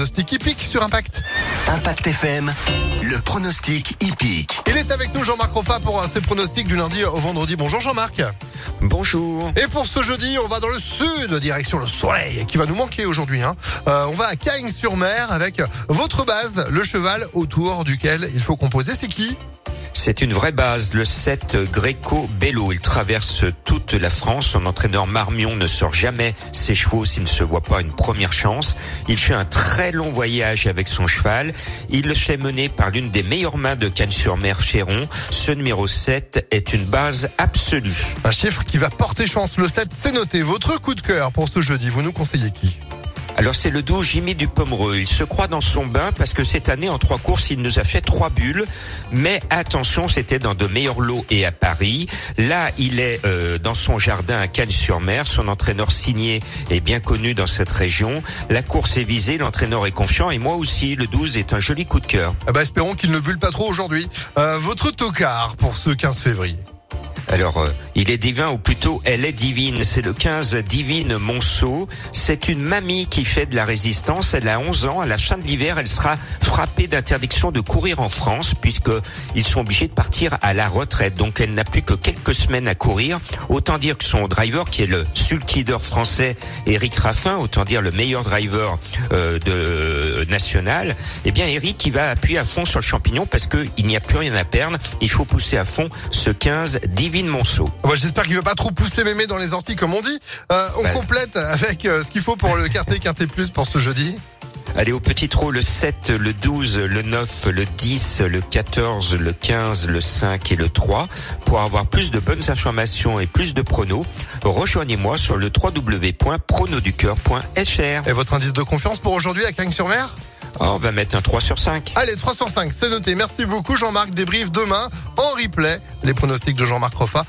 pronostic hippique sur Impact. Impact FM, le pronostic hippique. Il est avec nous Jean-Marc Roffa pour ses pronostics du lundi au vendredi. Bonjour Jean-Marc. Bonjour. Et pour ce jeudi, on va dans le sud, direction le soleil, qui va nous manquer aujourd'hui. Hein. Euh, on va à Cagnes-sur-Mer avec votre base, le cheval autour duquel il faut composer. C'est qui? C'est une vraie base, le 7 Greco Bello. Il traverse toute la France. Son entraîneur Marmion ne sort jamais ses chevaux s'il ne se voit pas une première chance. Il fait un très long voyage avec son cheval. Il le fait mener par l'une des meilleures mains de Cannes-sur-Mer Chéron. Ce numéro 7 est une base absolue. Un chiffre qui va porter chance. Le 7, c'est noté. Votre coup de cœur pour ce jeudi, vous nous conseillez qui? Alors c'est le 12 Jimmy Dupomereux. Il se croit dans son bain parce que cette année en trois courses il nous a fait trois bulles. Mais attention, c'était dans de meilleurs lots et à Paris. Là, il est euh, dans son jardin à Cannes-sur-Mer. Son entraîneur signé est bien connu dans cette région. La course est visée, l'entraîneur est confiant et moi aussi. Le 12 est un joli coup de cœur. Eh ben, Espérons qu'il ne bulle pas trop aujourd'hui. Euh, votre tocard pour ce 15 février Alors, euh, il est divin, ou plutôt, elle est divine. C'est le 15 Divine Monceau. C'est une mamie qui fait de la résistance. Elle a 11 ans. À la fin de l'hiver, elle sera frappée d'interdiction de courir en France, puisque ils sont obligés de partir à la retraite. Donc, elle n'a plus que quelques semaines à courir. Autant dire que son driver, qui est le sulky leader français, Eric Raffin, autant dire le meilleur driver euh, de euh, national, eh bien, Eric, il va appuyer à fond sur le champignon parce qu'il n'y a plus rien à perdre. Il faut pousser à fond ce 15 Divine Monceau. Ah bah, J'espère qu'il ne va pas trop pousser mémé dans les orties comme on dit. Euh, on Bah. complète avec euh, ce qu'il faut pour le quartier Quintet Plus pour ce jeudi. Allez, au petit trot, le 7, le 12, le 9, le 10, le 14, le 15, le 5 et le 3. Pour avoir plus de bonnes informations et plus de pronos, rejoignez-moi sur le www.pronoducœur.fr. Et votre indice de confiance pour aujourd'hui à Cagnes-sur-Mer? On va mettre un 3 sur 5. Allez, 3 sur 5, c'est noté. Merci beaucoup Jean-Marc. Débrief demain en replay les pronostics de Jean-Marc Roffa.